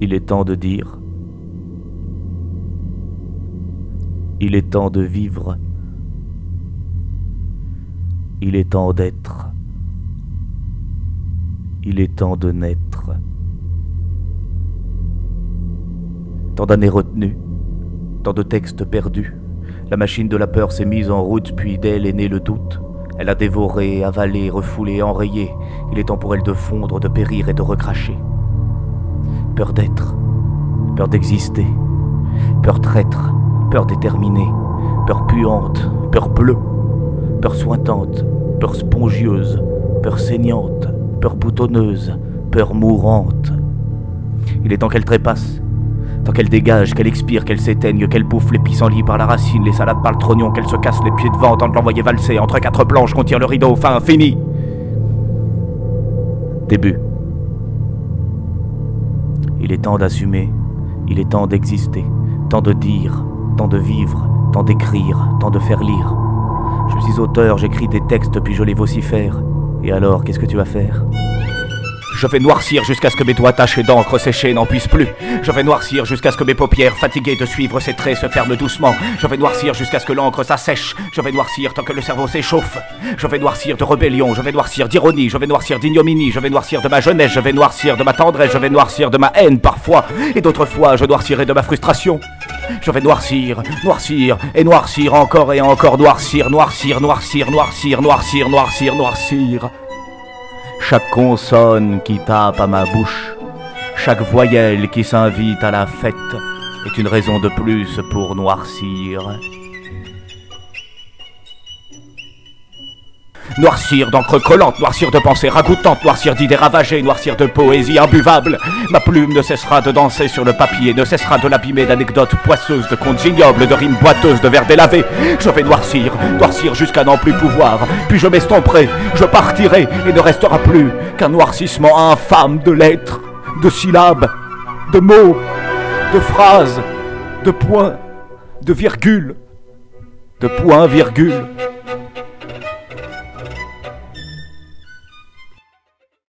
Il est temps de dire. Il est temps de vivre. Il est temps d'être. Il est temps de naître. Tant d'années retenues, tant de textes perdus. La machine de la peur s'est mise en route, puis d'elle est né le doute. Elle a dévoré, avalé, refoulé, enrayé. Il est temps pour elle de fondre, de périr et de recracher. Peur d'être, peur d'exister, peur traître, peur déterminée, peur puante, peur bleue, peur sointante, peur spongieuse, peur saignante, peur boutonneuse, peur mourante. Il est temps qu'elle trépasse, Tant qu'elle dégage, qu'elle expire, qu'elle s'éteigne, qu'elle bouffe les pissenlits par la racine, les salades par le trognon, qu'elle se casse les pieds devant tant de l'envoyer valser entre quatre planches qu'on tire le rideau, fin, fini. Début. Est temps d'assumer, il est temps d'exister, temps de dire, temps de vivre, temps d'écrire, temps de faire lire. Je suis auteur, j'écris des textes puis je les vocifère. Et alors, qu'est-ce que tu vas faire? Je vais noircir jusqu'à ce que mes doigts tachés d'encre séchée n'en puissent plus. Je vais noircir jusqu'à ce que mes paupières, fatiguées de suivre ces traits, se ferment doucement. Je vais noircir jusqu'à ce que l'encre s'assèche. Je vais noircir tant que le cerveau s'échauffe. Je vais noircir de rébellion, je vais noircir d'ironie, je vais noircir d'ignominie, je vais noircir de ma jeunesse, je vais noircir de ma tendresse, je vais noircir de ma haine parfois. Et d'autres fois, je noircirai de ma frustration. Je vais noircir, noircir et noircir encore et encore, noircir, noircir, noircir, noircir, noircir, noircir, noircir. Chaque consonne qui tape à ma bouche, chaque voyelle qui s'invite à la fête est une raison de plus pour noircir. Noircir d'encre collante, noircir de pensées ragoûtantes, noircir d'idées ravagées, noircir de poésie imbuvable. Ma plume ne cessera de danser sur le papier, ne cessera de l'abîmer d'anecdotes poisseuses, de contes ignobles, de rimes boiteuses, de vers délavés. Je vais noircir, noircir jusqu'à n'en plus pouvoir. Puis je m'estomperai, je partirai, et ne restera plus qu'un noircissement infâme de lettres, de syllabes, de mots, de phrases, de points, de virgules, de points, virgules